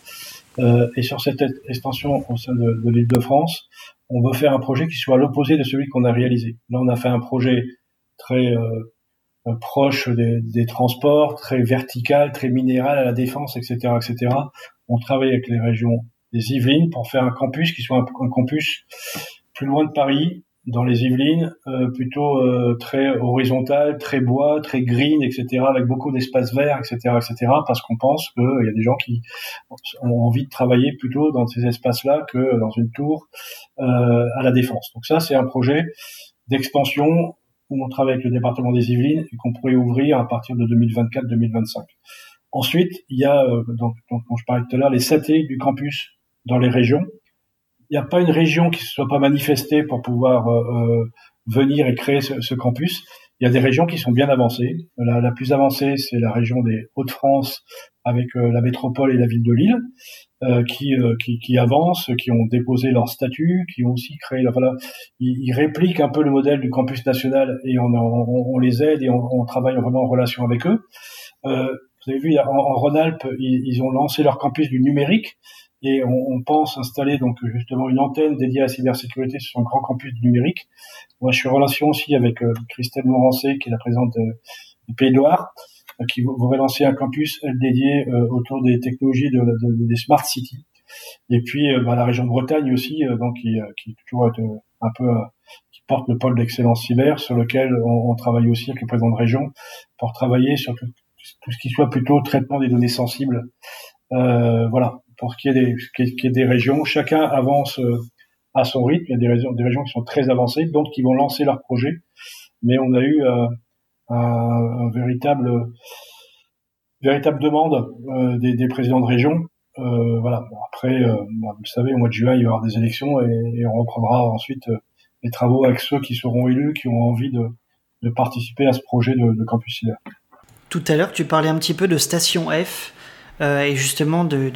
Euh, et sur cette extension au sein de, de l'Île-de-France, on veut faire un projet qui soit à l'opposé de celui qu'on a réalisé. Là, on a fait un projet très euh, proche des, des, transports, très vertical, très minéral à la défense, etc., etc. On travaille avec les régions des Yvelines pour faire un campus qui soit un campus plus loin de Paris, dans les Yvelines, euh, plutôt euh, très horizontal, très bois, très green, etc., avec beaucoup d'espaces verts, etc., etc., parce qu'on pense qu'il y a des gens qui ont envie de travailler plutôt dans ces espaces-là que dans une tour euh, à la défense. Donc ça, c'est un projet d'expansion où on travaille avec le département des Yvelines et qu'on pourrait ouvrir à partir de 2024-2025. Ensuite, il y a, donc, dont je parlais tout à l'heure, les satellites du campus dans les régions il n'y a pas une région qui ne soit pas manifestée pour pouvoir euh, euh, venir et créer ce, ce, campus. Il y a des régions qui sont bien avancées. La, la plus avancée, c'est la région des Hauts-de-France avec euh, la métropole et la ville de Lille, euh, qui, qui, qui, avancent, qui ont déposé leur statut, qui ont aussi créé. Voilà, ils, ils, répliquent un peu le modèle du campus national et on, on, on les aide et on, on, travaille vraiment en relation avec eux. vous avez vu, en, en Rhône-Alpes, ils, ils, ont lancé leur campus du numérique et on, on, pense installer donc justement une antenne dédiée à la cybersécurité sur un grand campus numérique. Moi, je suis en relation aussi avec euh, Christelle Morancé, qui est la présidente du Pays de Loire, euh, qui voudrait lancer un campus elle, dédié euh, autour des technologies de, de, des smart cities. Et puis bah, la région de Bretagne aussi, donc qui, qui toujours un peu qui porte le pôle d'excellence cyber, sur lequel on, on, travaille aussi avec le président de région pour travailler sur tout, tout ce qui soit plutôt traitement des données sensibles. Euh, voilà, pour qu'il y, ait des, régions. Chacun avance euh, à son rythme. Il y a des régions, qui sont très avancées, d'autres qui vont lancer leur projet. Mais on a eu euh, un, véritable, véritable demande euh, des, présidents de région. voilà. Après, vous le savez, au mois de juin, il y aura des élections et, on reprendra ensuite les travaux avec ceux qui seront élus, qui ont envie de, participer à ce projet de, de campus cyber. Tout à l'heure, tu parlais un petit peu de Station F. Euh, et justement de,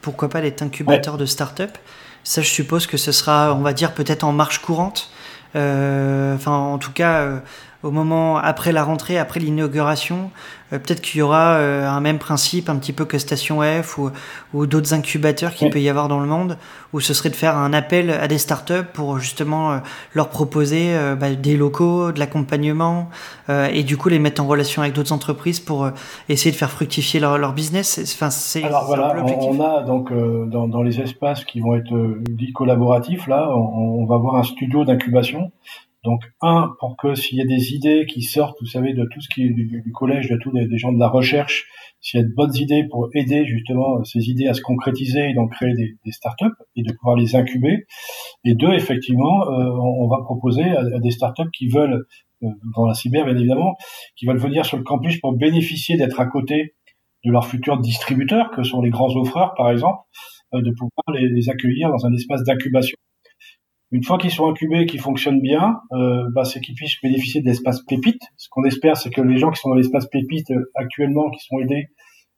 pourquoi pas d'être incubateur de start-up. Ça, je suppose que ce sera, on va dire, peut-être en marche courante. Euh, enfin, en tout cas, euh, au moment après la rentrée, après l'inauguration, euh, peut-être qu'il y aura euh, un même principe, un petit peu que Station F ou, ou d'autres incubateurs qu'il peut y avoir dans le monde, où ce serait de faire un appel à des startups pour justement euh, leur proposer bah, des locaux, de l'accompagnement, et du coup les mettre en relation avec d'autres entreprises pour essayer de faire fructifier leur, leur business. Enfin, c'est Alors voilà, on, a donc dans, dans, les espaces qui vont être dits collaboratifs, là, on, on va avoir un studio d'incubation donc, un, pour que s'il y a des idées qui sortent, vous savez, de tout ce qui est du, collège, de tous des, gens de la recherche, s'il y a de bonnes idées pour aider justement ces idées à se concrétiser et donc créer des, startups et de pouvoir les incuber. Et deux, effectivement, euh, on, va proposer à, des startups qui veulent, euh, dans la cyber bien évidemment, qui veulent venir sur le campus pour bénéficier d'être à côté de leurs futurs distributeurs, que sont les grands offreurs par exemple, euh, de pouvoir les accueillir dans un espace d'incubation une fois qu'ils sont incubés, qu'ils fonctionnent bien, euh, bah, c'est qu'ils puissent bénéficier de l'espace pépite. Ce qu'on espère, c'est que les gens qui sont dans l'espace pépite euh, actuellement, qui sont aidés,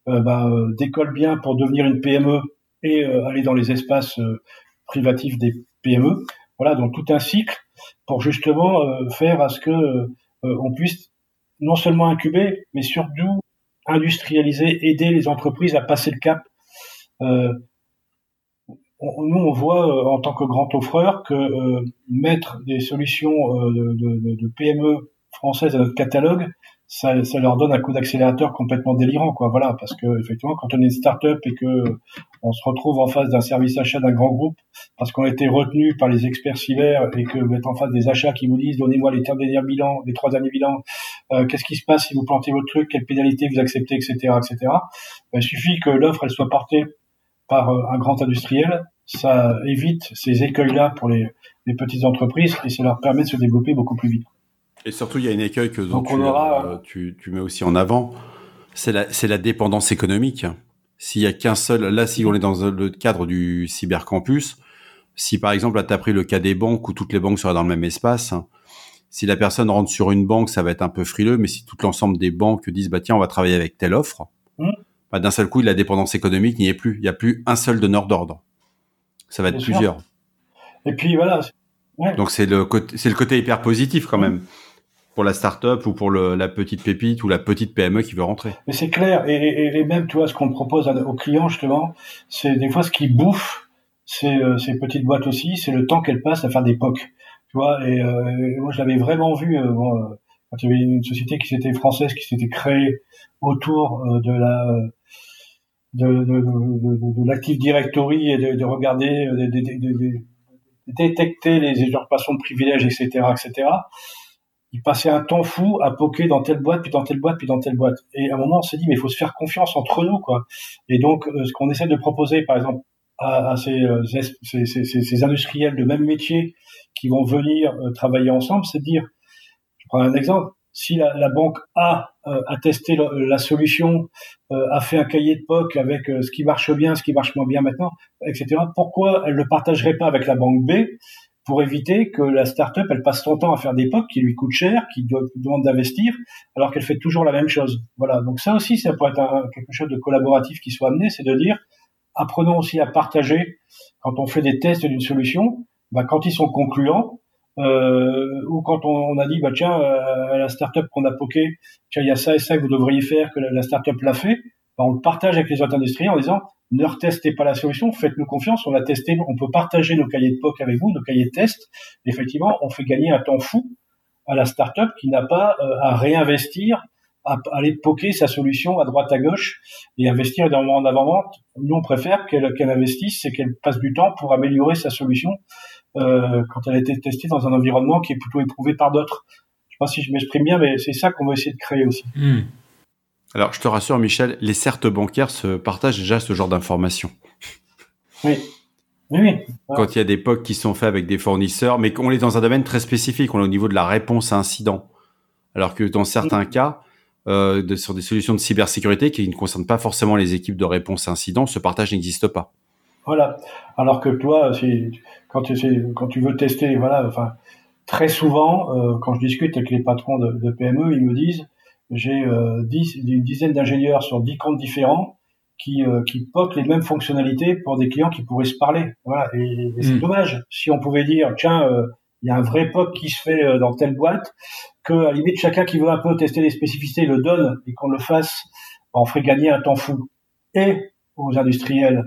euh, bah, euh, décollent bien pour devenir une PME et aller dans les espaces privatifs des PME. Voilà, donc tout un cycle pour justement faire à ce que on puisse non seulement incuber, mais surtout industrialiser, aider les entreprises à passer le cap. Euh, nous, on voit euh, en tant que grand offreur que euh, mettre des solutions euh, de, de, de, PME françaises à notre catalogue, ça, ça leur donne un coup d'accélérateur complètement délirant, quoi. Voilà, parce que effectivement, quand on est une start-up et que on se retrouve en face d'un service achat d'un grand groupe, parce qu'on a été retenu par les experts cyber et que vous êtes en face des achats qui vous disent donnez-moi les derniers bilans, les trois derniers bilans, euh, qu'est-ce qui se passe si vous plantez votre truc, quelle pénalité vous acceptez, etc., etc. Ben, il suffit que l'offre elle soit portée par euh, un grand industriel, ça évite ces écueils-là pour les, les, petites entreprises et ça leur permet de se développer beaucoup plus vite. Et surtout, il y a une écueil que Donc tu, on aura, euh, tu, tu, mets aussi en avant, c'est la, la dépendance économique. S'il y a qu'un seul, là, si on est dans le cadre du cybercampus, Si par exemple, là, tu as pris le cas des banques où toutes les banques seraient dans le même espace, si la personne rentre sur une banque, ça va être un peu frileux, mais si tout l'ensemble des banques disent, bah tiens, on va travailler avec telle offre. Bah, d'un seul coup, la dépendance économique n'y est plus. Il n'y a plus un seul donneur d'ordre. Ça va être plusieurs. Et puis voilà. Donc c'est le côté, c'est le côté hyper positif quand même pour la start-up ou pour le, la petite pépite ou la petite PME qui veut rentrer. Mais c'est clair et, et, même tu vois ce qu'on propose aux clients justement, c'est des fois ce qui bouffe ces, euh, ces petites boîtes aussi, c'est le temps qu'elles passent à faire des POC. Tu vois, et, euh, moi je l'avais vraiment vu euh, quand il y avait une société qui s'était française qui s'était créée autour de la de, l'Active Directory et de, de regarder, de, détecter les usurpations de privilèges, etc., etc. Il passait un temps fou à poker dans telle boîte, puis dans telle boîte, puis dans telle boîte. Et à un moment, on s'est dit, mais il faut se faire confiance entre nous, quoi. Et donc, euh, ce qu'on essaie de proposer, par exemple, à, à ces, euh, ces, ces, ces, industriels de même métier qui vont venir euh, travailler ensemble, c'est de dire, je prends un exemple, si la, la banque A euh, a testé la, solution, euh, a fait un cahier de POC avec euh, ce qui marche bien, ce qui marche moins bien maintenant, etc., pourquoi elle ne le partagerait pas avec la banque B pour éviter que la start-up elle passe son temps à faire des POC qui lui coûtent cher, qui demandent d'investir, alors qu'elle fait toujours la même chose? Voilà. Donc ça aussi, ça pourrait être quelque chose de collaboratif qui soit amené, c'est de dire apprenons aussi à partager quand on fait des tests d'une solution, bah, quand ils sont concluants, euh, ou quand on, on, a dit bah tiens euh, la startup qu'on a poké, tiens il y a ça et ça que vous devriez faire que la, la startup l'a fait, bah, on le partage avec les autres industriels en disant ne retestez pas la solution, faites-nous confiance, on l'a testé, on peut partager nos cahiers de POC avec vous, nos cahiers de test. Effectivement, on fait gagner un temps fou à la startup qui n'a pas euh, à réinvestir, à aller poker sa solution à droite à gauche et investir énormément en avant-vente. Nous, on préfère qu'elle qu'elle investisse et qu'elle passe du temps pour améliorer sa solution quand elle a été testée dans un environnement qui est plutôt éprouvé par d'autres. Je ne sais pas si je m'exprime bien, mais c'est ça qu'on va essayer de créer aussi. Hmm. Alors, je te rassure, Michel, les certes bancaires se partagent déjà ce genre d'informations. Oui. Oui, Quand il y a des POC qui sont faits avec des fournisseurs, mais qu'on est dans un domaine très spécifique, on est au niveau de la réponse à incident. Alors que dans certains cas, euh, de, sur des solutions de cybersécurité qui ne concernent pas forcément les équipes de réponse à incident, ce partage n'existe pas. Voilà. Alors que toi, quand tu, quand tu veux tester, voilà, enfin, très souvent, euh, quand je discute avec les patrons de, PME, ils me disent, j'ai euh, une dizaine d'ingénieurs sur dix comptes différents qui, euh, qui potent les mêmes fonctionnalités pour des clients qui pourraient se parler. Voilà. Et, c'est hmm. dommage. Si on pouvait dire, tiens, euh, il y a un vrai POC qui se fait dans telle boîte, que à la limite chacun qui veut un peu tester les spécificités le donne et qu'on le fasse, on ferait gagner un temps fou. Et aux industriels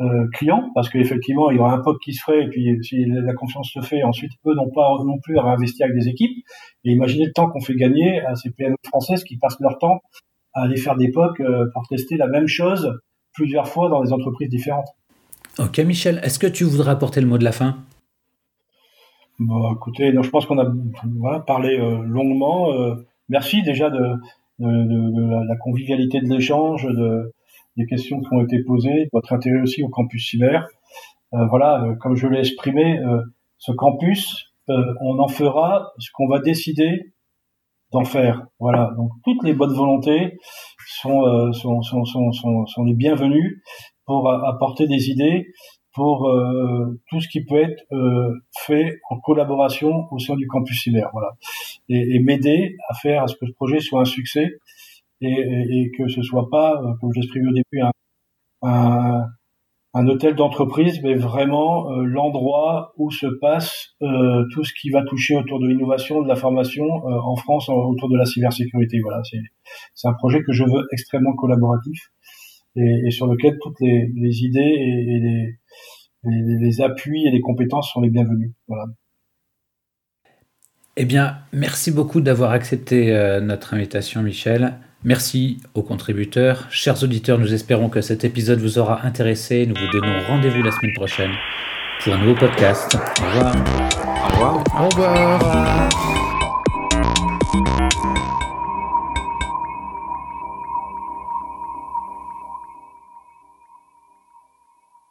euh, clients, parce qu'effectivement, il y aura un POC qui se ferait, et puis si la confiance se fait, ensuite, eux n'ont pas non plus à réinvestir avec des équipes. Et imaginez le temps qu'on fait gagner à ces PME françaises qui passent leur temps à aller faire des POC euh, pour tester la même chose plusieurs fois dans des entreprises différentes. Ok, Michel, est-ce que tu voudrais apporter le mot de la fin? Bon, écoutez, je pense qu'on a voilà, parlé euh, longuement. Merci déjà de, de, de, de la convivialité de l'échange, de, des questions qui ont été posées, votre intérêt aussi au campus cyber. Euh, voilà, euh, comme je l'ai exprimé, euh, ce campus, on en fera ce qu'on va décider d'en faire. Voilà, donc toutes les bonnes volontés sont, sont, sont, sont, sont, les bienvenues pour apporter des idées pour tout ce qui peut être fait en collaboration au sein du campus cyber. Voilà, et, et m'aider à faire à ce que ce projet soit un succès et, que ce soit pas, euh, comme je l'exprimais au début, un, un, hôtel d'entreprise, mais vraiment euh, l'endroit où se passe euh, tout ce qui va toucher autour de l'innovation, de la formation en France autour de la cybersécurité. Voilà, c'est un projet que je veux extrêmement collaboratif et, sur lequel toutes les, idées et, les, les, les, appuis et les compétences sont les bienvenus. Voilà. Eh bien, merci beaucoup d'avoir accepté notre invitation, Michel. Merci aux contributeurs. Chers auditeurs, nous espérons que cet épisode vous aura intéressé. Nous vous donnons rendez-vous la semaine prochaine pour un nouveau podcast. Au revoir. Au revoir. Au revoir.